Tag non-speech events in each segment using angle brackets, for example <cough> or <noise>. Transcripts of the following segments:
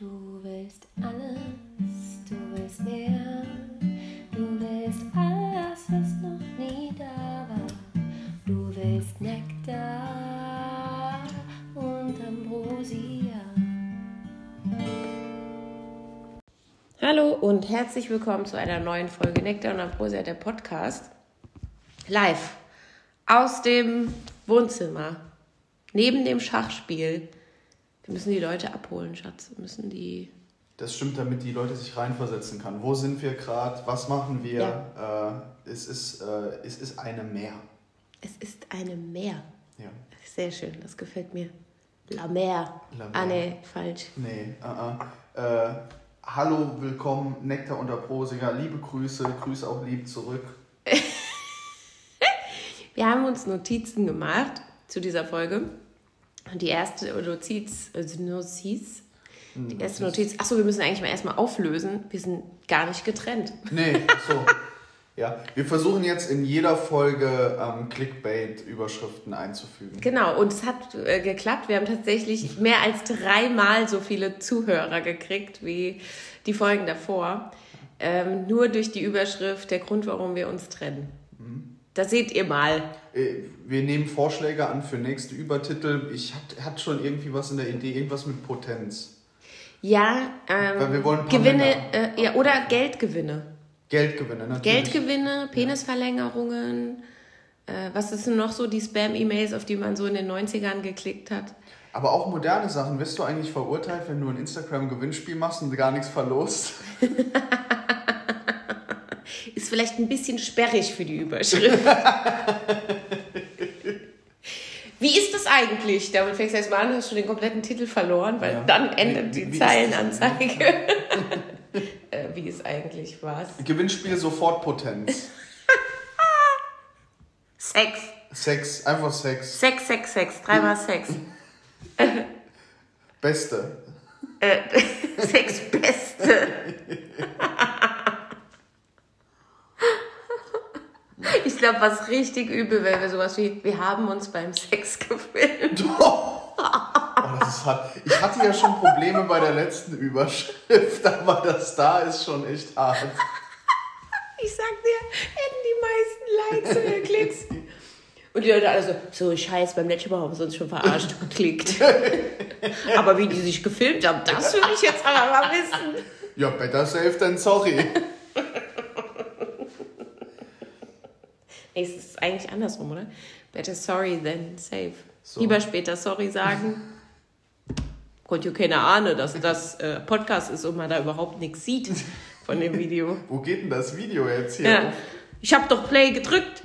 Du willst alles, du willst mehr. Du willst alles, was noch nie da war. Du willst Nektar und Ambrosia. Hallo und herzlich willkommen zu einer neuen Folge Nektar und Ambrosia, der Podcast. Live aus dem Wohnzimmer, neben dem Schachspiel. Wir müssen die Leute abholen, Schatz. Wir müssen die. Das stimmt, damit die Leute sich reinversetzen kann. Wo sind wir gerade? Was machen wir? Äh, es, ist, äh, es ist eine Meer. Es ist eine Meer. Ja. Sehr schön, das gefällt mir. La Mer. La Mer. Ah, nee, falsch. Nee, äh, äh. Äh, hallo, willkommen, Nektar und Aprosia. Liebe Grüße, Grüße auch lieb zurück. <laughs> Wir haben uns Notizen gemacht zu dieser Folge. Und die erste Notiz, also Notiz, die erste Notiz, achso, wir müssen eigentlich mal erstmal auflösen. Wir sind gar nicht getrennt. Nee, so. ja, wir versuchen jetzt in jeder Folge ähm, Clickbait-Überschriften einzufügen. Genau, und es hat äh, geklappt. Wir haben tatsächlich mehr als dreimal so viele Zuhörer gekriegt wie die Folgen davor. Ähm, nur durch die Überschrift, der Grund, warum wir uns trennen. Das seht ihr mal. Äh, Wir nehmen Vorschläge an für nächste Übertitel. Ich hatte hat schon irgendwie was in der Idee, irgendwas mit Potenz. Ja, ähm, Weil wir wollen Gewinne, äh, ja, oder Geldgewinne. Geldgewinne, natürlich. Geldgewinne, Penisverlängerungen. Äh, was ist denn noch so die Spam-E-Mails, auf die man so in den 90ern geklickt hat? Aber auch moderne Sachen. Wirst du eigentlich verurteilt, wenn du ein Instagram-Gewinnspiel machst und gar nichts verlost? <laughs> Vielleicht ein bisschen sperrig für die Überschrift. <laughs> Wie ist das eigentlich? Damit fängst du erstmal an, hast schon den kompletten Titel verloren, weil Ja. dann endet Wie- die wie? Zeilenanzeige. <laughs> äh, wie ist eigentlich was? Gewinnspiel sofort Potenz. Sex. <laughs> Sex, einfach Sex. Sex, Sex, Sex. Dreimal Sex. Beste. Äh, Sex Beste. Ich glaube, was richtig übel wäre, wäre sowas wie, wir haben uns beim Sex gefilmt. <laughs> Oh, das hart. Ich hatte ja schon Probleme bei der letzten Überschrift, aber das da ist schon echt hart. Ich sag dir, hätten die meisten Likes oder Klicks. Und die Leute alle so, so scheiß, beim letzten Mal haben sie uns schon verarscht geklickt. Aber wie die sich gefilmt haben, das will ich jetzt aber mal wissen. Ja, better safe than sorry. Nee, es ist eigentlich andersrum, oder? Better sorry than safe. So. Lieber später sorry sagen. Konnte ja keine Ahne, dass das äh, Podcast ist und man da überhaupt nichts sieht von dem Video. <laughs> Wo geht denn das Video jetzt hier? Ja. Ich habe doch Play gedrückt.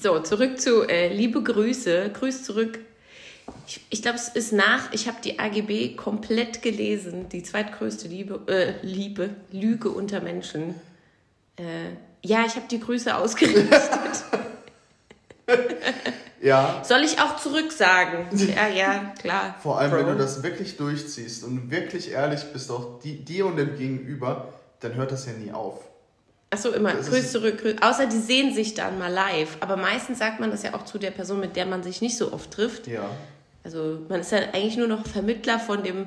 So, zurück zu äh, liebe Grüße. Grüß zurück. Ich, ich glaube, es ist nach, ich habe die AGB komplett gelesen. Die zweitgrößte Liebe, äh, Liebe, Lüge unter Menschen. Äh, ja, ich habe die Grüße ausgerichtet. <laughs> Ja, Soll ich auch zurück sagen? Ja, ja, klar. vor allem, Bro. wenn du das wirklich durchziehst und wirklich ehrlich bist, auch die, dir und dem Gegenüber, dann hört das ja nie auf. Achso, immer Das grüß zurück, grüß. Außer die sehen sich dann mal live. Aber meistens sagt man das ja auch zu der Person, mit der man sich nicht so oft trifft. Ja. Also man ist ja eigentlich nur noch Vermittler von dem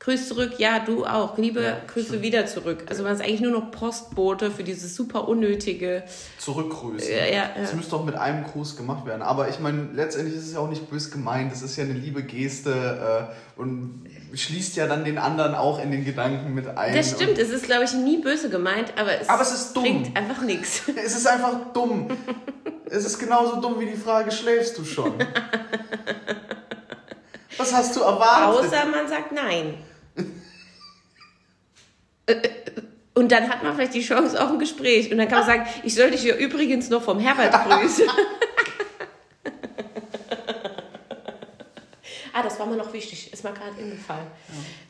Grüß zurück, ja, du auch. Liebe Ja, Grüße stimmt. wieder zurück. Also man ist eigentlich nur noch Postbote für dieses super unnötige. Zurückgrüßen. Ja, ja. Das müsste auch mit einem Gruß gemacht werden. Aber ich meine, letztendlich ist es ja auch nicht bös gemeint. Das ist ja eine liebe Geste äh, und schließt ja dann den anderen auch in den Gedanken mit ein. Das stimmt, es ist, glaube ich, nie böse gemeint, aber es, Aber es ist dumm. bringt einfach nichts. <laughs> Es ist einfach dumm. es ist genauso dumm wie die Frage, schläfst du schon? <laughs> Was hast du erwartet? Außer man sagt nein. Und dann hat man vielleicht die Chance auf ein Gespräch. Und dann kann man sagen, ich soll dich ja übrigens noch vom Herbert grüßen. <laughs> ah, das war mir noch wichtig. Ist mir gerade eingefallen.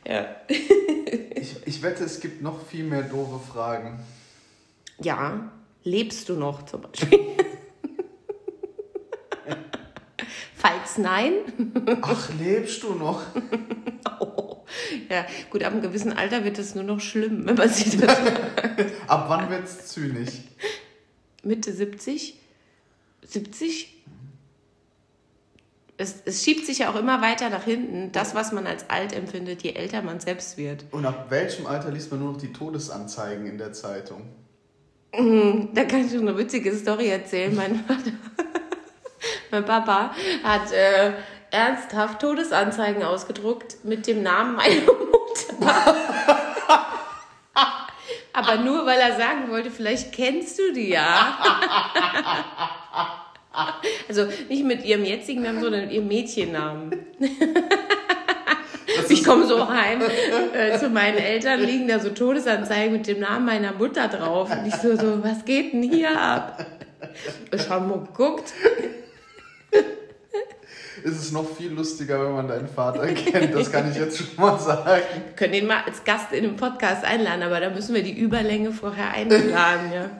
Ja. ich, ich wette, es gibt noch viel mehr doofe Fragen. ja. Lebst du noch zum Beispiel? Falls nein, <laughs> Ach, lebst du noch? oh. <laughs> ja, gut, ab einem gewissen Alter wird es nur noch schlimm, wenn man sich das <laughs> Ab wann wird's zynisch? Mitte 70, 70, es, es schiebt sich ja auch immer weiter nach hinten, das, was man als alt empfindet, je älter man selbst wird. Und ab welchem Alter liest man nur noch die Todesanzeigen in der Zeitung? Da kann ich noch eine witzige Story erzählen. Mein, Vater, mein Papa hat äh, ernsthaft Todesanzeigen ausgedruckt mit dem Namen meiner Mutter. <laughs> Aber nur, weil er sagen wollte, vielleicht kennst du die ja. <laughs> Also nicht mit ihrem jetzigen Namen, sondern mit ihrem Mädchennamen. Ich komme so heim äh, zu meinen Eltern, liegen da so Todesanzeigen mit dem Namen meiner Mutter drauf. Und ich so, so was geht denn hier ab? Ich habe mal geguckt. <laughs> Es ist noch viel lustiger, wenn man deinen Vater kennt, das kann ich jetzt schon mal sagen. Wir können ihn mal als Gast in den Podcast einladen, aber da müssen wir die Überlänge vorher einplanen, ja. <laughs>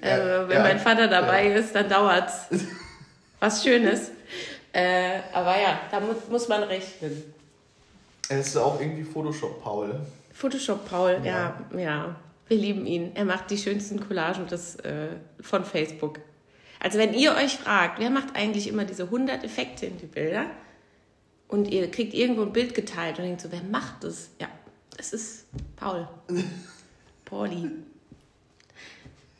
Also, wenn ja, mein Vater dabei ja. ist, dann dauert's. Was Schönes. Äh, aber ja, da mu muss man rechnen. Es ist auch irgendwie Photoshop, Paul. Photoshop Paul, ja. Ja. ja, Wir lieben ihn. Er macht die schönsten Collagen des, äh, von Facebook. Also wenn ihr euch fragt, wer macht eigentlich immer diese 100 Effekte in die Bilder und ihr kriegt irgendwo ein Bild geteilt und denkt so, wer macht das? Ja, es ist Paul. <laughs> Pauli.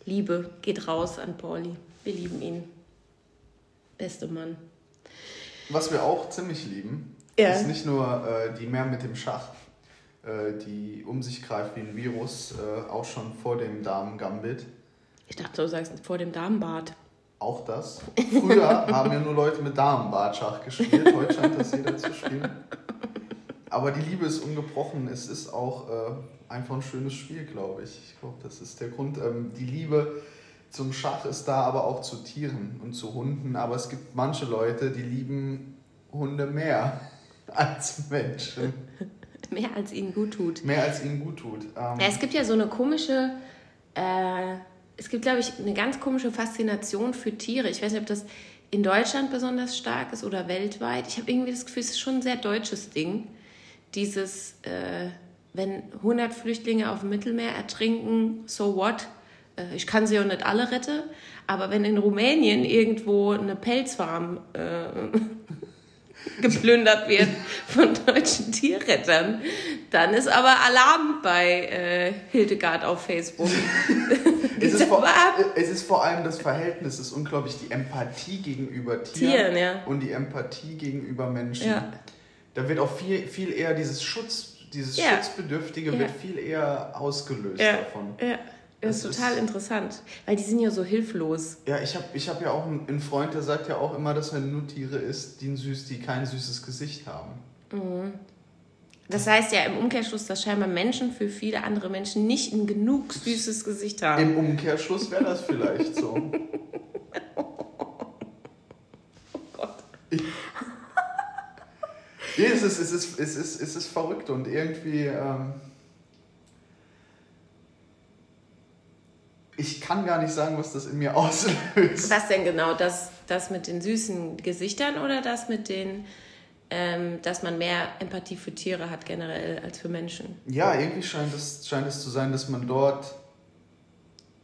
Liebe geht raus an Pauli. Wir lieben ihn. Beste Mann. Was wir auch ziemlich lieben, Ja. ist nicht nur äh, die Mehr mit dem Schach, äh, die um sich greift wie ein Virus, äh, auch schon vor dem Damen-Gambit. Ich dachte, du sagst vor dem Damenbad. Auch das. Früher <laughs> haben ja nur Leute mit Damenbart Schach gespielt, heute scheint das jeder zu spielen. Aber die Liebe ist ungebrochen. Es ist auch äh, einfach ein schönes Spiel, glaube ich. Ich glaube, das ist der Grund. Ähm, die Liebe zum Schach ist da, aber auch zu Tieren und zu Hunden. Aber es gibt manche Leute, die lieben Hunde mehr <laughs> als Menschen. Mehr als ihnen gut tut. Mehr als ihnen gut tut. Ähm, Ja, es gibt ja so eine komische, äh, es gibt, glaube ich, eine ganz komische Faszination für Tiere. Ich weiß nicht, ob das in Deutschland besonders stark ist oder weltweit. Ich habe irgendwie das Gefühl, es ist schon ein sehr deutsches Ding. Dieses, äh, wenn 100 Flüchtlinge auf dem Mittelmeer ertrinken, so what? Äh, ich kann sie ja nicht alle retten. Aber wenn in Rumänien irgendwo eine Pelzfarm äh, geplündert wird von deutschen Tierrettern, dann ist aber Alarm bei äh, Hildegard auf Facebook. <laughs> es, ist vor, es ist vor allem das Verhältnis, es ist unglaublich die Empathie gegenüber Tieren, Tieren, ja. und die Empathie gegenüber Menschen. Ja. Da wird auch viel, viel eher dieses Schutz, dieses Ja. Schutzbedürftige wird viel eher ausgelöst davon. ja. Das ist total ist- interessant, weil die sind ja so hilflos. Ja, ich habe ich hab ja auch einen, Freund, der sagt ja auch immer, dass er nur Tiere isst, die, ein süß, die kein süßes Gesicht haben. Das heißt ja im Umkehrschluss, dass scheinbar Menschen für viele andere Menschen nicht ein genug süßes Gesicht haben. Im Umkehrschluss wäre das vielleicht so. <laughs> Nee, es ist, es, ist, es, ist, es ist verrückt und irgendwie. Ähm, ich kann gar nicht sagen, was das in mir <laughs> auslöst. Was denn genau? Das, das mit den süßen Gesichtern oder das mit den, ähm, dass man mehr Empathie für Tiere hat generell als für Menschen? Ja, irgendwie scheint es, scheint es zu sein, dass man dort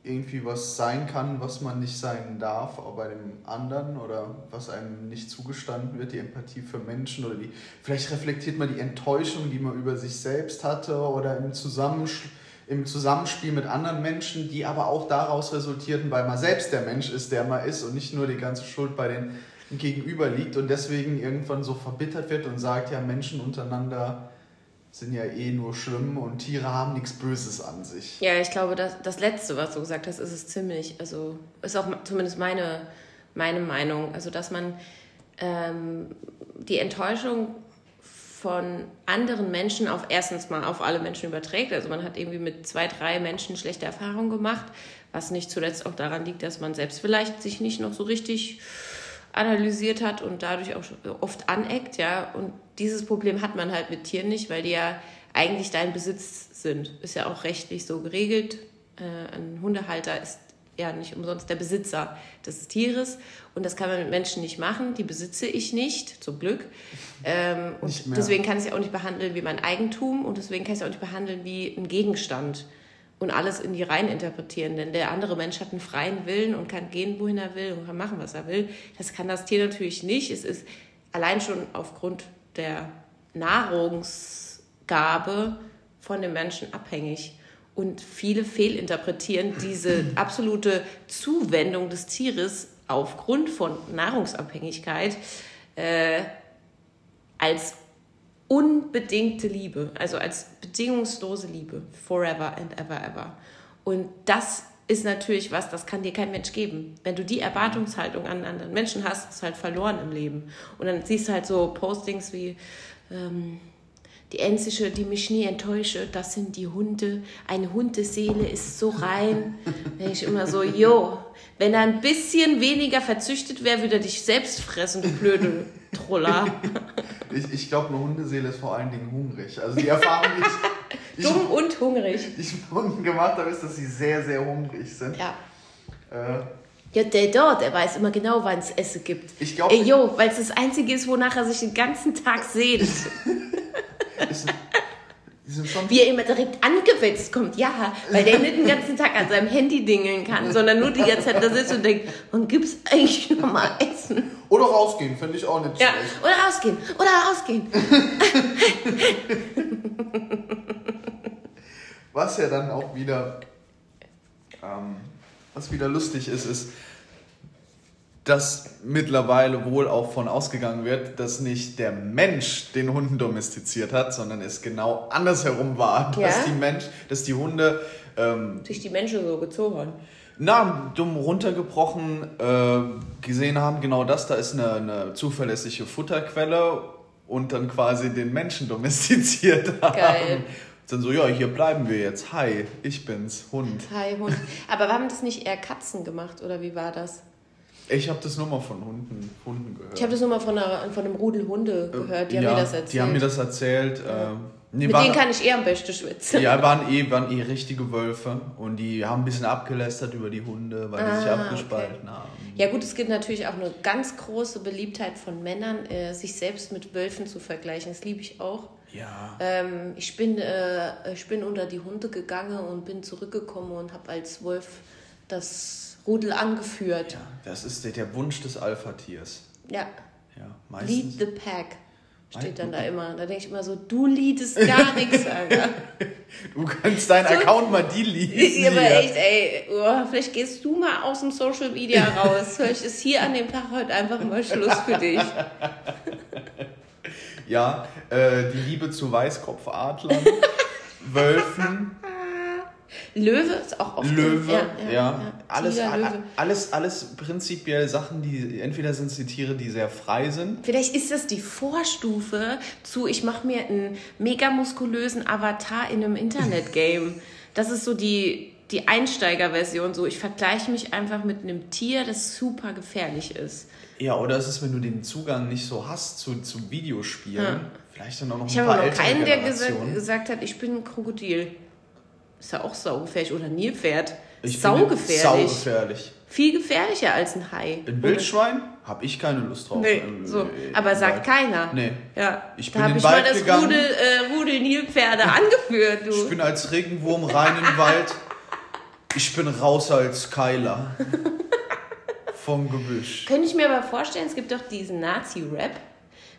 irgendwie was sein kann, was man nicht sein darf, auch bei dem anderen oder was einem nicht zugestanden wird, die Empathie für Menschen oder die, vielleicht reflektiert man die Enttäuschung, die man über sich selbst hatte oder im, Zusammensch im Zusammenspiel mit anderen Menschen, die aber auch daraus resultierten, weil man selbst der Mensch ist, der man ist und nicht nur die ganze Schuld bei den Gegenüber liegt und deswegen irgendwann so verbittert wird und sagt, ja, Menschen untereinander sind ja eh nur schlimm und Tiere haben nichts Böses an sich. Ja, ich glaube, das, das Letzte, was du gesagt hast, ist es ziemlich. Also ist auch zumindest meine, meine Meinung. Also, dass man ähm, die Enttäuschung von anderen Menschen auf erstens mal auf alle Menschen überträgt. Also man hat irgendwie mit zwei, drei Menschen schlechte Erfahrungen gemacht, was nicht zuletzt auch daran liegt, dass man selbst vielleicht sich nicht noch so richtig analysiert hat und dadurch auch oft aneckt, ja. Und dieses Problem hat man halt mit Tieren nicht, weil die ja eigentlich dein Besitz sind. Ist ja auch rechtlich so geregelt. Äh, ein Hundehalter ist ja nicht umsonst der Besitzer des Tieres und das kann man mit Menschen nicht machen. Die besitze ich nicht, zum Glück. Ähm, und deswegen kann ich sie auch nicht behandeln wie mein Eigentum und deswegen kann ich sie auch nicht behandeln wie ein Gegenstand und alles in die rein interpretieren. Denn der andere Mensch hat einen freien Willen und kann gehen, wohin er will und kann machen, was er will. Das kann das Tier natürlich nicht. Es ist allein schon aufgrund der Nahrungsgabe von den Menschen abhängig. Und viele fehlinterpretieren diese absolute Zuwendung des Tieres aufgrund von Nahrungsabhängigkeit äh, als unbedingte Liebe, also als bedingungslose Liebe, forever and ever ever. Und das ist natürlich was, das kann dir kein Mensch geben. Wenn du die Erwartungshaltung an anderen Menschen hast, ist halt verloren im Leben. Und dann siehst du halt so Postings wie ähm, die einzige, die mich nie enttäusche, das sind die Hunde. Eine Hundeseele ist so rein. Denke ich immer so, jo, wenn er ein bisschen weniger verzüchtet wäre, würde er dich selbst fressen, du blöde Troller. <laughs> Ich, ich glaube, eine Hundeseele ist vor allen Dingen hungrig. Also die Erfahrung, die ich, Dumm und hungrig. die ich mit Hunden gemacht habe, ist, dass sie sehr, sehr hungrig sind. Ja. Äh, Ja, der dort, der weiß immer genau, wann es Essen gibt. Ich glaub- Ey, jo, weil es das Einzige ist, wonach er sich den ganzen Tag sehnt. Ist, Wie er immer direkt angewetzt kommt. Ja, weil der nicht den ganzen Tag an seinem Handy dingeln kann, sondern nur die ganze Zeit da sitzt und denkt, wann gibt's eigentlich noch mal Essen? Oder rausgehen, finde ich auch nicht Ja, schlecht. oder rausgehen, oder rausgehen. <laughs> Was ja dann auch wieder, ähm, was wieder lustig ist, ist, dass mittlerweile wohl auch von ausgegangen wird, dass nicht der Mensch den Hunden domestiziert hat, sondern es genau andersherum war, <laughs> dass Ja? die Mensch, dass die Hunde ähm, Sich die Menschen so gezogen. na, dumm runtergebrochen äh, gesehen haben, genau das, da ist eine, eine zuverlässige Futterquelle und dann quasi den Menschen <laughs> domestiziert haben. Geil. Dann so, ja, hier bleiben wir jetzt. Hi, ich bin's, Hund. Hi, Hund. Aber haben das nicht eher Katzen gemacht, oder wie war das? Ich habe das nur mal von Hunden, Hunden gehört. Ich habe das nur mal von, einer, von einem Rudel Hunde gehört, die haben ja, mir das erzählt. Die haben mir das erzählt. ähm, nee, Mit waren- denen kann ich eher am besten schwitzen. Ja, waren eh, waren eh richtige Wölfe und die haben ein bisschen abgelästert über die Hunde, weil die sich Ah, abgespalten haben. Ja gut, es gibt natürlich auch eine ganz große Beliebtheit von Männern, äh, sich selbst mit Wölfen zu vergleichen. Das liebe ich auch. Ja. Ähm, ich, bin, äh, ich bin unter die Hunde gegangen und bin zurückgekommen und habe als Wolf das Rudel angeführt. ja, das ist der, der Wunsch des Alpha-Tiers. Ja. Ja, Lead meistens. the pack. Steht dann da immer. Da denke ich immer so, du leadest gar <laughs> nichts, Alter. Du kannst deinen So- Account mal deleten. Aber hier. echt, ey, oh, vielleicht gehst du mal aus dem Social Media <laughs> raus. Vielleicht ist hier an dem Tag heute einfach mal Schluss für dich. <laughs> Ja, äh, die Liebe zu Weißkopfadlern, Wölfen, Löwe ist auch oft. Löwe, ja, ja, ja. Alles, Tiger, a- Löwe. alles, alles prinzipiell Sachen, die entweder sind es die Tiere, die sehr frei sind. Vielleicht ist das die Vorstufe zu, ich mache mir einen mega muskulösen Avatar in einem Internetgame. <laughs> Das ist so die, die Einsteigerversion. So, ich vergleiche mich einfach mit einem Tier, das super gefährlich ist. Ja, oder es ist, wenn du den Zugang nicht so hast zu, zu Videospielen, Ja. vielleicht dann auch noch Ich ein habe paar noch ältere keinen, der gesagt, gesagt hat, ich bin ein Krokodil. Ist ja auch saugefährlich. Oder Nilpferd. Ich Saugefährlich. Saugefährlich. Viel gefährlicher als ein Hai. Ein Wildschwein habe ich keine Lust drauf. Nee, Ähm, so. äh, Aber sagt Wald. keiner. Nee. Ja, Ich da bin in ich den mal Wald das gegangen. Rudel, äh, Rudel Nilpferde <laughs> angeführt, Ich du. bin als Regenwurm rein in den Wald. Ich bin raus als Keiler. <laughs> Vom Gebüsch. Könnte ich mir aber vorstellen, es gibt doch diesen Nazi-Rap.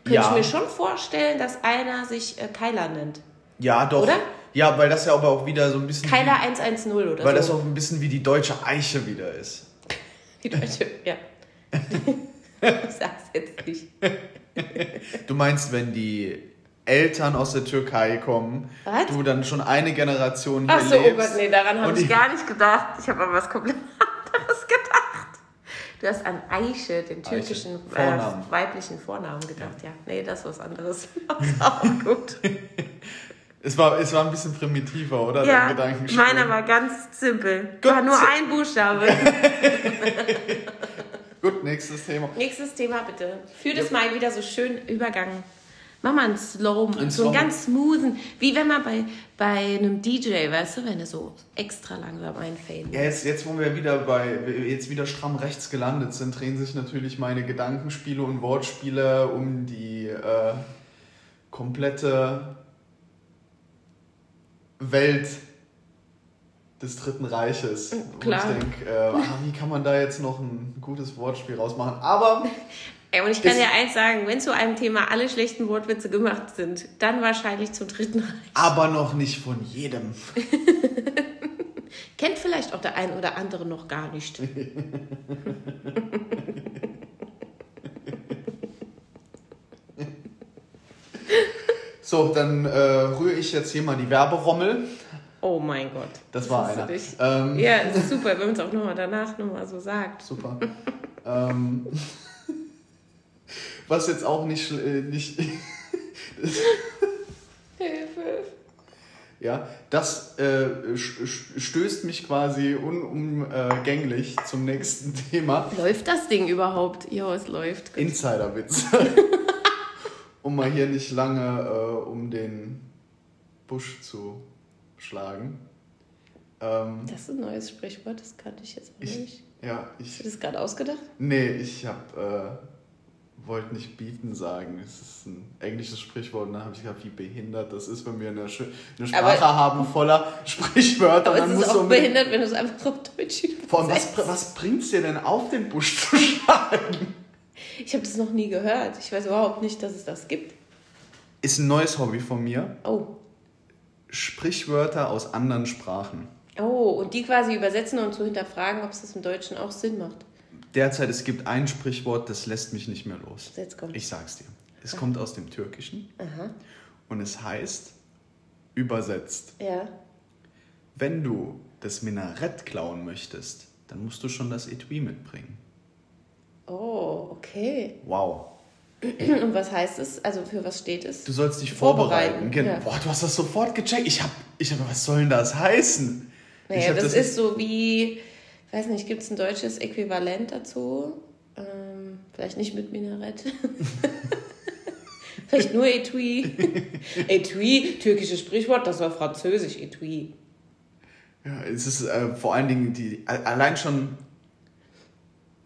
Könnte Ja. ich mir schon vorstellen, dass einer sich äh, Keiler nennt. Ja, doch. Oder? Ja, weil das ja aber auch wieder so ein bisschen. Keiler 110 oder Wie, weil das so. auch ein bisschen wie die deutsche Eiche wieder ist. <laughs> Die Deutsche, ja. ich sag's jetzt nicht. Du meinst, wenn die Eltern aus der Türkei kommen, Was? du dann schon eine Generation hier Ach so, oh. Gott, nee, daran habe ich gar nicht gedacht. Ich habe an was komplett <laughs> anderes gedacht. Du hast an Eiche, den Eiche. türkischen Vornamen. Äh, weiblichen Vornamen gedacht. Ja, nee, das ist was anderes. <laughs> Das ist auch gut. Es war, es war ein bisschen primitiver, oder? ja, meiner war ganz simpel. Gut. War nur ein Buchstabe. <laughs> Gut, nächstes Thema. Nächstes Thema bitte. Führ das mal wieder so schön Übergang. Mach mal einen Slow, Ein so einen ganz smoothen, wie wenn man bei, bei einem DJ, weißt du, wenn er so extra langsam einfaden. Ja, jetzt, jetzt, wo wir wieder bei, jetzt wieder stramm rechts gelandet sind, drehen sich natürlich meine Gedankenspiele und Wortspiele um die äh, komplette Welt des Dritten Reiches. Klar. Und ich denke, äh, ah, wie kann man da jetzt noch ein gutes Wortspiel rausmachen? Aber <laughs> Ey, und ich kann dir eins sagen, wenn zu einem Thema alle schlechten Wortwitze gemacht sind, dann wahrscheinlich zum dritten Reich. Aber noch nicht von jedem. <laughs> Kennt vielleicht auch der ein oder andere noch gar nicht. <laughs> So, dann äh, rühre ich jetzt hier mal die Werberommel. Oh mein Gott. Das war einer. Ähm, Ja, das ist super, wenn man es auch nochmal danach nochmal so sagt. Super. ähm, <laughs> was jetzt auch nicht, äh, nicht <laughs> Hilfe. ja, das äh, stößt mich quasi unumgänglich zum nächsten <laughs> Thema. Läuft das Ding überhaupt? Ja, es läuft. Insiderwitz. Um mal hier nicht lange äh, um den Busch zu schlagen. Ähm, Das ist ein neues Sprichwort, das kannte ich jetzt auch Ich- nicht. ja, Hast ich. du das gerade ausgedacht? Nee, ich hab, äh, wollte nicht bieten sagen. Es ist ein englisches Sprichwort und dann habe ich gedacht, wie behindert das ist, wenn wir eine, eine Sprache Aber- haben voller Sprichwörter. Aber dann es ist auch behindert, wenn du es einfach auf Deutsch Vor allem, was, übersetzt. was bringt's dir denn auf den Busch zu schlagen? Ich habe das noch nie gehört. Ich weiß überhaupt nicht, dass es das gibt. Ist ein neues Hobby von mir. Oh. Sprichwörter aus anderen Sprachen. Oh, und die quasi übersetzen und zu hinterfragen, ob es das im Deutschen auch Sinn macht. Derzeit, es gibt ein Sprichwort, das lässt mich nicht mehr los. Jetzt kommt. Ich sag's dir. Es kommt aus dem Türkischen Aha. und es heißt, übersetzt, Ja. wenn du das Minarett klauen möchtest, dann musst du schon das Etui mitbringen. Oh, okay. Wow. <clears throat> Und was heißt es? Also für was steht es? Du sollst dich Vorbereiten, vorbereiten. Gen- ja. Boah, du hast das sofort gecheckt. Ich hab, ich hab, was soll denn das heißen? Naja, hab das, ist so wie, weiß nicht, gibt es ein deutsches Äquivalent dazu? Ähm, vielleicht nicht mit Minarett. <laughs> vielleicht nur Etui. <laughs> Etui, türkisches Sprichwort, das war französisch, Etui. Ja, es ist äh, vor allen Dingen die, allein schon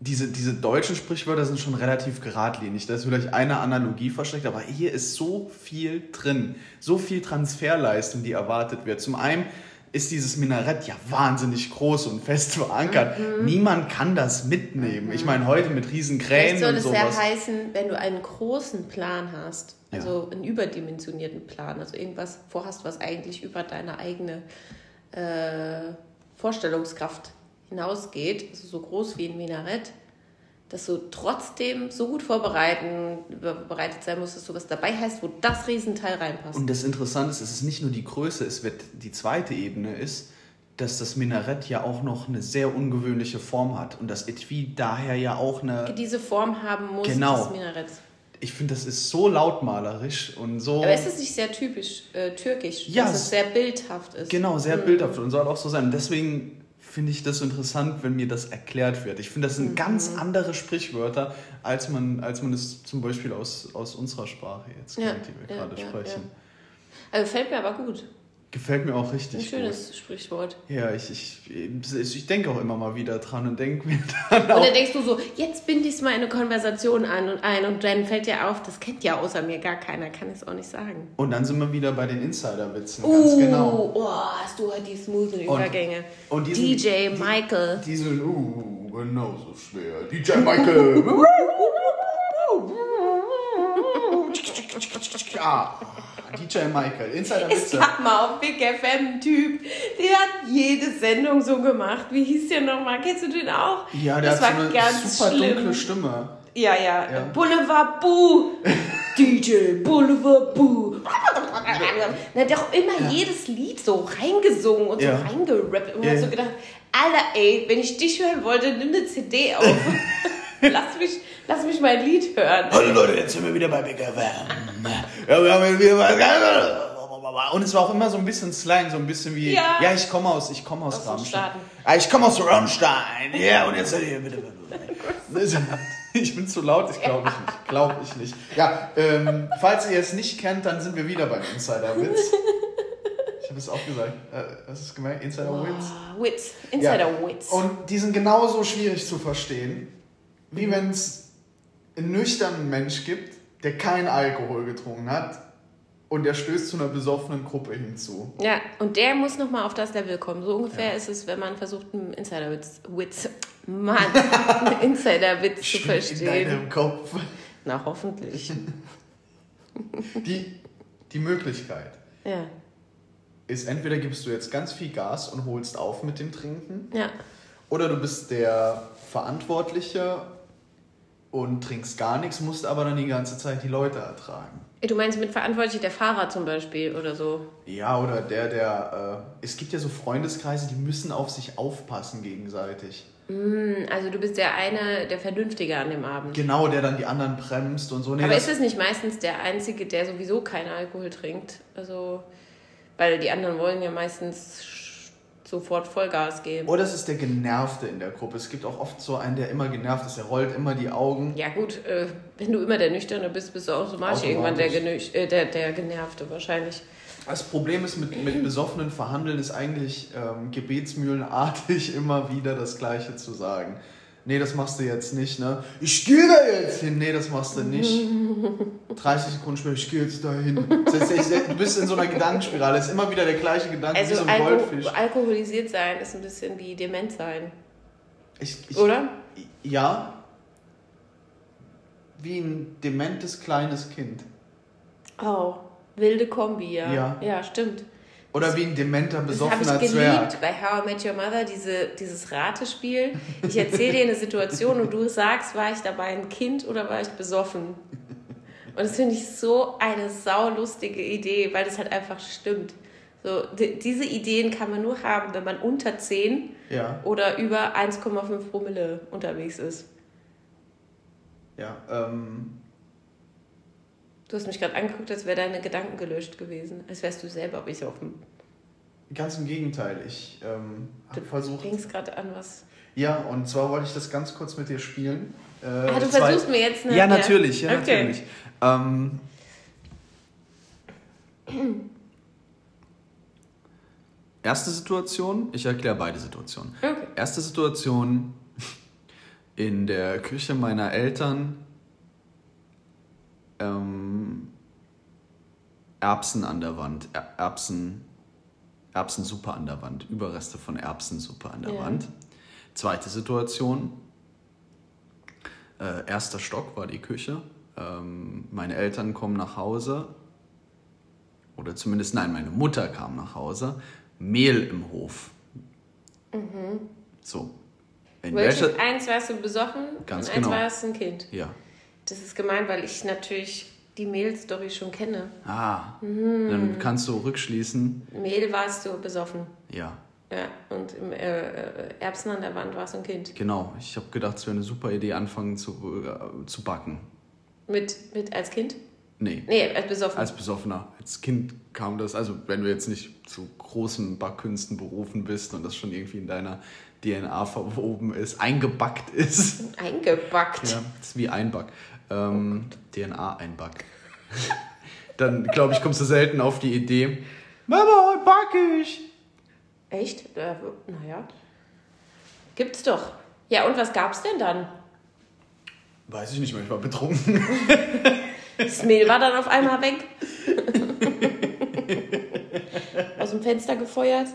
diese, diese deutschen Sprichwörter sind schon relativ geradlinig. Da ist vielleicht eine Analogie versteckt, aber hier ist so viel drin, so viel Transferleistung, die erwartet wird. Zum einen ist dieses Minarett ja wahnsinnig groß und fest <laughs> verankert. Niemand kann das mitnehmen. Ich meine, heute mit riesen Kränen soll und es sowas. ja heißen, wenn du einen großen Plan hast, also einen überdimensionierten Plan, also irgendwas vorhast, was eigentlich über deine eigene äh, Vorstellungskraft hinausgeht, also so groß wie ein Minarett, dass du trotzdem so gut vorbereiten, bereitet sein musst, dass du was dabei hast, wo das Riesenteil reinpasst. Und das Interessante ist, es ist nicht nur die Größe, es wird die zweite Ebene ist, dass das Minarett ja auch noch eine sehr ungewöhnliche Form hat und das Etui daher ja auch eine. diese Form haben muss Genau. des Minarets. Ich finde, das ist so lautmalerisch und so. Aber ist es nicht sehr typisch äh, türkisch, Ja, dass es- es sehr bildhaft ist? Genau, sehr Mhm. bildhaft und soll auch so sein. Deswegen finde ich das so interessant, wenn mir das erklärt wird. Ich finde, das sind Mhm. ganz andere Sprichwörter, als man, als man es zum Beispiel aus, aus unserer Sprache jetzt Ja, kennt, die wir ja, gerade ja, sprechen. Also fällt mir aber gut. Gefällt mir auch Ein richtig gut. schönes Sprichwort. Ja, ich, ich, ich, denke auch immer mal wieder dran und denke mir <laughs> dann Und auch. dann denkst du so, jetzt binde ich es mal in eine Konversation an und ein und dann fällt dir auf, das kennt ja außer mir gar keiner, kann ich es auch nicht sagen. Und dann sind wir wieder bei den Insiderwitzen, ganz Uh, genau. oh, hast du halt die smoothen Übergänge. und diesen- DJ Michael. Die sind, uh, genauso schwer. DJ Michael. ja, <laughs> DJ Michael, Es Insiderwitze. gab mal auf Big FM einen Typ, der hat jede Sendung so gemacht. Wie hieß der nochmal? Kennst du den auch? Ja, der das hat war so eine super schlimm. dunkle Stimme. Ja, ja, Ja. Boulevard Boo. <laughs> DJ Boulevard Boo. Er hat auch immer jedes Lied so reingesungen und Ja. so reingerappt. Und man Ja. hat so gedacht, Alter, ey, wenn ich dich hören wollte, nimm eine CD auf. <laughs> lass, mich, lass mich mein Lied hören. Hallo Leute, jetzt sind wir wieder bei Big FM. Ja, wir haben was und es war auch immer so ein bisschen Slang, so ein bisschen wie, ja, Ja. ich komme aus, ich komme aus, Aus Rammstein. Ah, ich komme aus Rammstein. Ja, und jetzt seid ihr bitte. Ich bin zu laut, ich glaube ich nicht. Glaube ich nicht. Ja, ähm, falls ihr es nicht kennt, dann sind wir wieder beim Insider-Witz. Ich habe es auch gesagt. Äh, was ist gemeint? Insider-Witz? Ah, Witz, Insider-Witz. Und die sind genauso schwierig zu verstehen, wie wenn es einen nüchternen Mensch gibt, der keinen Alkohol getrunken hat und er stößt zu einer besoffenen Gruppe hinzu. Ja, und der muss nochmal auf das Level kommen. So ungefähr ist es, wenn man versucht, einen Insiderwitz, Witz, Mann, einen <laughs> Insiderwitz zu Spielt in verstehen. deinem Kopf. Na, hoffentlich. <laughs> Die, die Möglichkeit Ja, ist, entweder gibst du jetzt ganz viel Gas und holst auf mit dem Trinken, ja. oder du bist der Verantwortliche und trinkst gar nichts, musst aber dann die ganze Zeit die Leute ertragen. Du meinst mit verantwortlich der Fahrer zum Beispiel oder so? Ja, oder der, der. Äh, es gibt ja so Freundeskreise, die müssen auf sich aufpassen gegenseitig. Hm, Also du bist der eine, der Vernünftige an dem Abend. Genau, der dann die anderen bremst und so. Nee, Aber das- ist es nicht meistens der Einzige, der sowieso keinen Alkohol trinkt? Also, weil die anderen wollen ja meistens sofort Vollgas geben. Oder es ist der Genervte in der Gruppe. Es gibt auch oft so einen, der immer genervt ist. Der rollt immer die Augen. Ja gut, äh, wenn du immer der Nüchterne bist, bist du automatisch, irgendwann der, Genüch äh, der, der Genervte wahrscheinlich. Das Problem ist, mit, mit besoffenen Verhandeln ist eigentlich ähm, gebetsmühlenartig <laughs> immer wieder das Gleiche zu sagen. Nee, das machst du jetzt nicht, ne? Ich gehe da jetzt hin. Nee, das machst du nicht. <laughs> 30 Sekunden später, ich gehe jetzt da hin. Du bist in so einer Gedankenspirale. Es ist immer wieder der gleiche Gedanke, wie Also so ein Alko Goldfisch. alkoholisiert sein ist ein bisschen wie dement sein, Ich, ich, oder? Ja. Wie ein dementes kleines Kind. Oh, wilde Kombi, ja. Ja. Ja, stimmt. Oder wie ein dementer, Das habe besoffener ich Zwerg. geliebt bei How I Met Your Mother, diese, dieses Ratespiel. Ich erzähle dir eine Situation und du sagst, war ich dabei ein Kind oder war ich besoffen? Und das finde ich so eine saulustige Idee, weil das halt einfach stimmt. So, di- diese Ideen kann man nur haben, wenn man unter 10 Ja, oder über 1,5 Promille unterwegs ist. ja. Ähm, Du hast mich gerade angeguckt, als wäre deine Gedanken gelöscht gewesen. Als wärst du selber besoffen. ganz im Gegenteil. Ich ähm, habe Du versucht. Denkst gerade an was. Ja, und zwar wollte ich das ganz kurz mit dir spielen. Äh, Ah, du zwei- versuchst mir jetzt eine. Ja, natürlich, ja, Okay. natürlich. Ähm, erste Situation, ich erkläre beide Situationen. Okay. Erste Situation <laughs> in der Küche meiner Eltern. Ähm, Erbsen an der Wand, Er- Erbsen, Erbsensuppe an der Wand, Überreste von Erbsensuppe an der Ja. Wand. Zweite Situation, äh, erster Stock war die Küche. Ähm, meine Eltern kommen nach Hause, oder zumindest, nein, meine Mutter kam nach Hause, Mehl im Hof. So. In welcher, Welches eins warst du besoffen Ganz und eins genau. warst ein Kind. ja. Das ist gemein, weil ich natürlich die Mehl-Story schon kenne. Ah, Mhm. dann kannst du rückschließen, Mehl warst du besoffen. ja, Ja, und im äh, äh, Erbsen an der Wand warst du ein Kind. genau. Ich habe gedacht, es wäre eine super Idee, anfangen zu, äh, zu backen. Mit, mit als Kind? Nee, Nee, als besoffen. als Besoffener. Als Kind kam das, also wenn du jetzt nicht zu großen Backkünsten berufen bist und das schon irgendwie in deiner DNA verwoben ist, eingebackt ist. Eingebackt. Ja, das ist wie Einback. Ähm, DNA-Einback. <laughs> Dann, glaube ich, kommst du selten auf die Idee, Mama, back ich. Echt? Äh, naja. Gibt's doch. Ja, und was gab's denn dann? Weiß ich nicht mehr, ich war betrunken. <laughs> Das Mehl war dann auf einmal weg. <laughs> Aus dem Fenster gefeuert.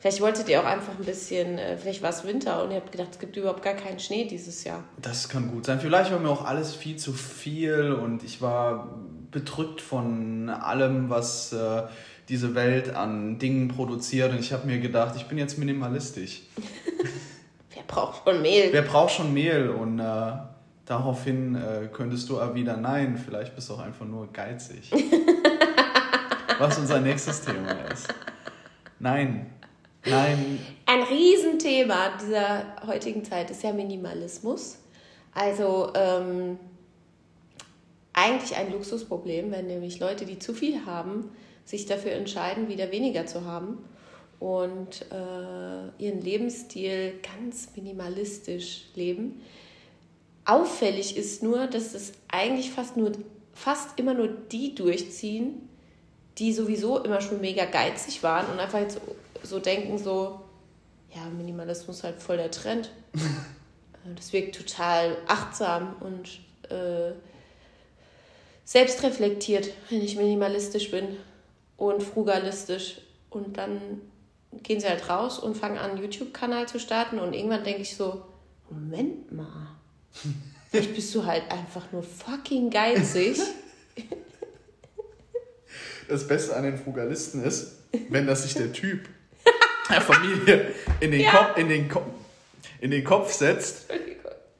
Vielleicht wolltet ihr auch einfach ein bisschen, äh, vielleicht war es Winter und ihr habt gedacht, es gibt überhaupt gar keinen Schnee dieses Jahr. Das kann gut sein. Vielleicht war mir auch alles viel zu viel und ich war bedrückt von allem, was äh, diese Welt an Dingen produziert. Und ich habe mir gedacht, ich bin jetzt minimalistisch. <laughs> Wer braucht schon Mehl? Wer braucht schon Mehl? Und äh, daraufhin äh, könntest du erwidern, nein, vielleicht bist du auch einfach nur geizig. <laughs> was unser nächstes Thema ist. Nein, nein, Ein Riesenthema dieser heutigen Zeit ist ja Minimalismus. Also ähm, eigentlich ein Luxusproblem, wenn nämlich Leute, die zu viel haben, sich dafür entscheiden, wieder weniger zu haben und äh, ihren Lebensstil ganz minimalistisch leben. Auffällig ist nur, dass es eigentlich fast nur fast immer nur die durchziehen, die sowieso immer schon mega geizig waren und einfach jetzt so denken, so, ja, Minimalismus ist halt voll der Trend. <laughs> Äh, das wirkt total achtsam und äh, selbst reflektiert, wenn ich minimalistisch bin und frugalistisch. Und dann gehen sie halt raus und fangen an, einen YouTube-Kanal zu starten. Und irgendwann denke ich so, Moment mal, vielleicht <laughs> bist du halt einfach nur fucking geizig. Das Beste an den Frugalisten ist, wenn das sich der Typ <laughs> der Familie in den, Ja. Kopf, in den, Kopf, in den Kopf setzt.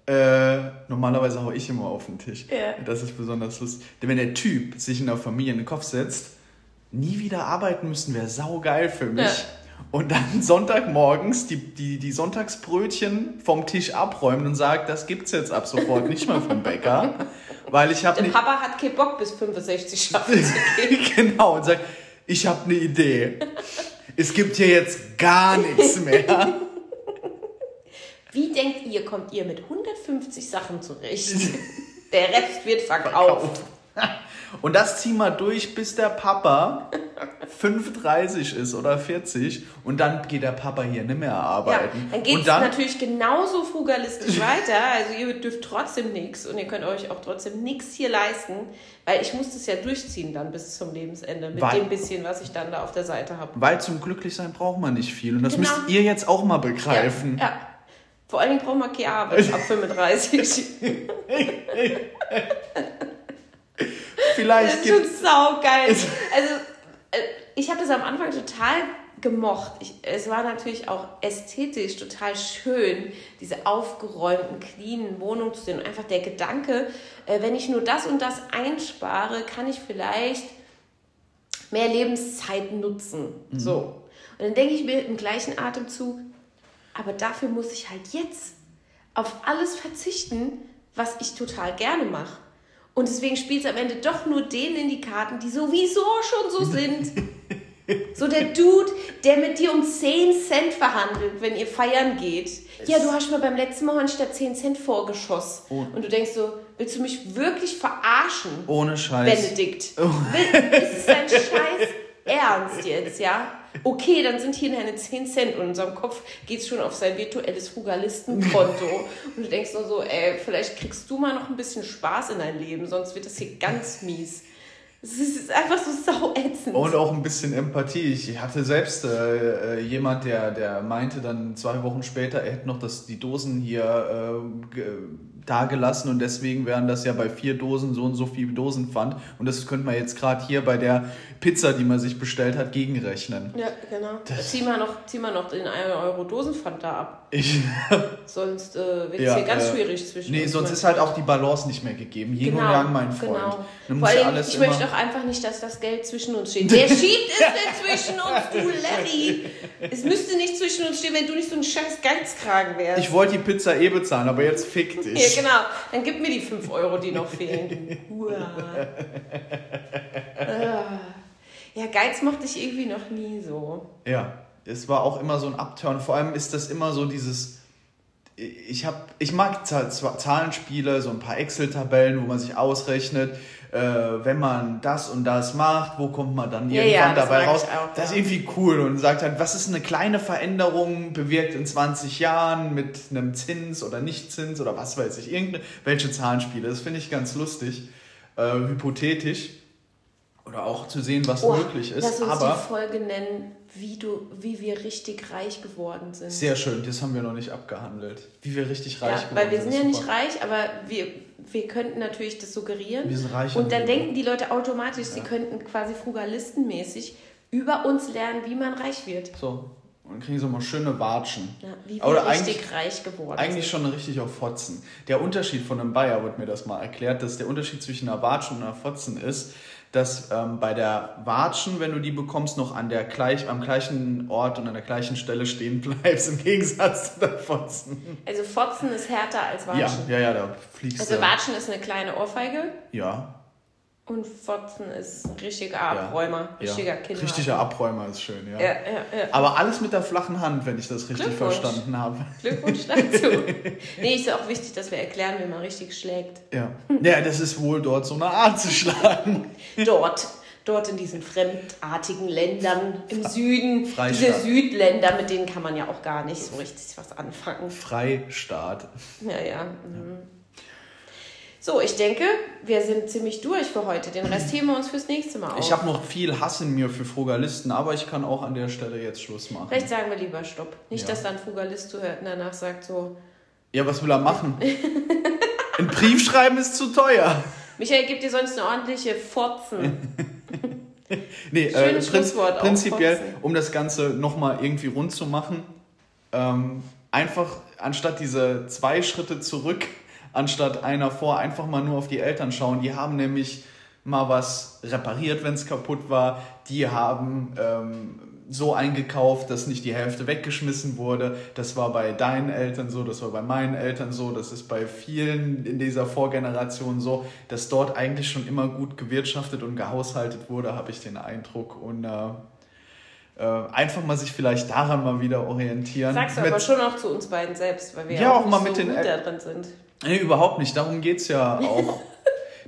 Äh, normalerweise hau ich immer auf den Tisch. Ja. Das ist besonders lustig. Denn wenn der Typ sich in der Familie in den Kopf setzt, nie wieder arbeiten müssen, wäre saugeil für mich. Ja. Und dann <laughs> Sonntagmorgens die, die, die Sonntagsbrötchen vom Tisch abräumen und sagt, das gibt's jetzt ab sofort nicht mehr vom Bäcker. <laughs> Weil ich habe Der. Papa hat keinen Bock bis 65 schaffen zu gehen. genau, und sagt, ich habe eine Idee. Es gibt hier jetzt gar nichts <laughs> mehr. Wie denkt ihr, kommt ihr mit 150 Sachen zurecht? <laughs> Der Rest wird verkauft. Und das ziehen wir durch, bis der Papa 35 ist oder 40 und dann geht der Papa hier nicht mehr Ja, arbeiten. dann geht es natürlich genauso frugalistisch weiter. Also ihr dürft trotzdem nichts und ihr könnt euch auch trotzdem nichts hier leisten, weil ich muss das ja durchziehen dann bis zum Lebensende mit Weil- dem bisschen, was ich dann da auf der Seite habe. weil zum Glücklichsein braucht man nicht viel und das Genau. müsst ihr jetzt auch mal begreifen. Ja, ja. Vor allen Dingen braucht man keine Arbeit ab 35. <laughs> Vielleicht Das ist schon saugeil. Also, äh, ich habe das am Anfang total gemocht. Ich, es war natürlich auch ästhetisch total schön, diese aufgeräumten, cleanen Wohnungen zu sehen. Und einfach der Gedanke, äh, wenn ich nur das und das einspare, kann ich vielleicht mehr Lebenszeit nutzen. So. Und dann denke ich mir im gleichen Atemzug, aber dafür muss ich halt jetzt auf alles verzichten, was ich total gerne mache. Und deswegen spielt es am Ende doch nur denen in die Karten, die sowieso schon so sind. <laughs> So der Dude, der mit dir um 10 Cent verhandelt, wenn ihr feiern geht. Ja, du hast mir beim letzten Mal da 10 Cent vorgeschossen. Oh. Und du denkst so, willst du mich wirklich verarschen? ohne Scheiß. Benedikt. Will- Ist es dein Scheiß <laughs> Ernst jetzt, ja? Okay, dann sind hier deine 10 Cent und in unserem Kopf geht es schon auf sein virtuelles Frugalistenkonto. <laughs> Und du denkst nur so, ey, vielleicht kriegst du mal noch ein bisschen Spaß in dein Leben, sonst wird das hier ganz mies. Es ist einfach so sauätzend. Und auch ein bisschen Empathie. Ich hatte selbst äh, äh, jemand, der, der meinte dann zwei Wochen später, er hätte noch das, die Dosen hier äh, dagelassen und deswegen wären das ja bei vier Dosen so und so viel Dosenpfand. Und das könnte man jetzt gerade hier bei der Pizza, die man sich bestellt hat, gegenrechnen. ja, genau. zieh, mal noch, zieh mal noch den 1 Euro Dosenpfand da ab. Ich, <laughs> Sonst äh, wird es Ja, hier ganz äh, schwierig zwischen nee, sonst ist halt auch die Balance nicht mehr gegeben. Yin und Yang, mein Freund. Genau. Dann Vor muss allem, alles ich möchte auch einfach nicht, dass das Geld zwischen uns steht. <laughs> Wer schiebt es denn zwischen uns, du <laughs> Larry? Es müsste nicht zwischen uns stehen, wenn du nicht so ein scheiß Geizkragen wärst. Ich wollte die Pizza eh bezahlen, aber jetzt fick dich. Ja, genau. Dann gib mir die 5 Euro, die noch fehlen. Ah. Ja, Geiz mochte ich irgendwie noch nie so. Ja, es war auch immer so ein Upturn. Vor allem ist das immer so dieses. Ich, hab, ich mag Zahlenspiele, so ein paar Excel-Tabellen, wo man sich ausrechnet, äh, wenn man das und das macht, wo kommt man dann Ja, irgendwann ja, dabei raus. auch, das ist irgendwie cool und sagt halt, was ist eine kleine Veränderung bewirkt in 20 Jahren mit einem Zins oder Nichtzins oder was weiß ich, irgendwelche Zahlenspiele. Das finde ich ganz lustig, äh, hypothetisch. Oder auch zu sehen, was Oh, möglich ist. Lass uns aber die Folge nennen, wie, du, wie wir richtig reich geworden sind. Sehr schön, das haben wir noch nicht abgehandelt. Wie wir richtig reich ja, geworden weil wir sind ja nicht super. reich, aber wir, wir könnten natürlich das suggerieren. Wir sind reich Und dann denken die Leute automatisch, sie könnten quasi frugalistenmäßig über uns lernen, wie man reich wird. So, und dann kriegen sie mal schöne Watschen. Ja, wie Oder richtig eigentlich, reich geworden eigentlich sind. schon richtig auf Fotzen. Der Unterschied von einem Bayer wird mir das mal erklärt, dass der Unterschied zwischen einer Watschen und einer Fotzen ist, dass ähm, bei der Watschen, wenn du die bekommst, noch an der gleich, am gleichen Ort und an der gleichen Stelle stehen <laughs> bleibst, im Gegensatz zu der Fotzen. Also Fotzen ist härter als Ja, Watschen. ja, ja, da fliegst Also du. Watschen ist eine kleine Ohrfeige Ja, und Fotzen ist richtiger Abräumer, richtiger ja. Kinder. Richtiger Abräumer ist schön, ja. Ja, ja, ja. Aber alles mit der flachen Hand, wenn ich das richtig verstanden habe. Glückwunsch dazu. <laughs> nee, ist ja auch wichtig, dass wir erklären, wie man richtig schlägt. Ja. ja, das ist wohl dort so eine Art zu schlagen. Dort, dort in diesen fremdartigen Ländern im Süden. Freistaat. Diese Südländer, mit denen kann man ja auch gar nicht so richtig was anfangen. Freistaat. Ja, ja. Mhm. So, ich denke, wir sind ziemlich durch für heute. Den Rest heben wir uns fürs nächste Mal auf. Ich habe noch viel Hass in mir für Frugalisten, aber ich kann auch an der Stelle jetzt Schluss machen. Vielleicht sagen wir lieber Stopp. Nicht, Ja. dass dann Frugalist zuhört und danach sagt so, Ja, was will er machen? Ein Brief schreiben ist zu teuer. Michael gibt dir sonst eine ordentliche Fotzen. <laughs> Nee, äh, Schönes prin Schlusswort auch, prinzipiell, Fotzen. um das Ganze nochmal irgendwie rund zu machen, ähm, einfach anstatt diese zwei Schritte zurück, anstatt einer vor, einfach mal nur auf die Eltern schauen. Die haben nämlich mal was repariert, wenn es kaputt war. Die haben ähm, so eingekauft, dass nicht die Hälfte weggeschmissen wurde. Das war bei deinen Eltern so, das war bei meinen Eltern so, das ist bei vielen in dieser Vorgeneration so, dass dort eigentlich schon immer gut gewirtschaftet und gehaushaltet wurde, habe ich den Eindruck. Und äh, äh, einfach mal sich vielleicht daran mal wieder orientieren. Sagst du Mit- aber schon auch zu uns beiden selbst, weil wir Ja, auch auch, mal nicht mit so den gut El- da drin sind. Nee, überhaupt nicht. Darum geht es ja <laughs> auch.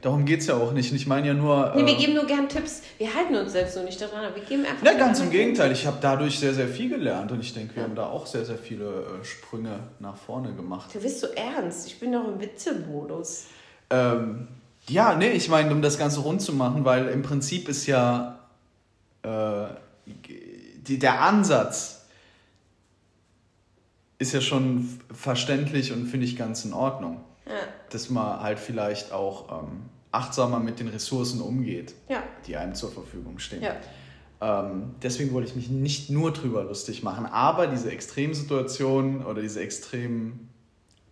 Darum geht es ja auch nicht. Ich meine ja nur. Nee, wir äh, geben nur gern Tipps. Wir halten uns selbst so nicht daran, aber wir geben einfach. Nur ganz im Gegenteil. Ich habe dadurch sehr, sehr viel gelernt und ich denke, wir haben da auch sehr, sehr viele äh, Sprünge nach vorne gemacht. Du bist so ernst. Ich bin doch im Witzemodus. Ähm, ja, nee, ich meine, um das Ganze rund zu machen, weil im Prinzip ist ja äh, die, der Ansatz ist ja schon verständlich und finde ich ganz in Ordnung. Ja. Dass man halt vielleicht auch ähm, achtsamer mit den Ressourcen umgeht, Ja. die einem zur Verfügung stehen. Ja. Ähm, deswegen wollte ich mich nicht nur drüber lustig machen, aber diese Extremsituationen oder diese extremen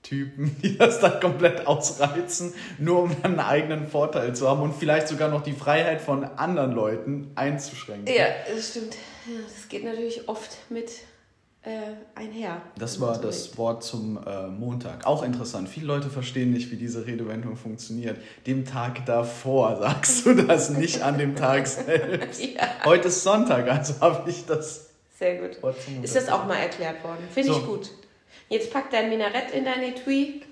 Typen, <laughs> die das dann komplett ausreizen, nur um dann einen eigenen Vorteil zu haben und vielleicht sogar noch die Freiheit von anderen Leuten einzuschränken. Ja, das stimmt. Das geht natürlich oft mit einher. Das war das. Wort zum äh, Montag. Auch interessant. Viele Leute verstehen nicht, wie diese Redewendung funktioniert. Dem Tag davor <laughs> sagst du das, nicht an dem Tag <laughs> selbst. Ja, Heute ist Sonntag, also habe ich das sehr gut. Wort zum Ist Montag. das auch mal erklärt worden? Finde So. ich gut. Jetzt pack dein Minarett in dein Etui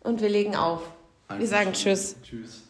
und wir legen auf. Wir sagen Tschüss. Tschüss.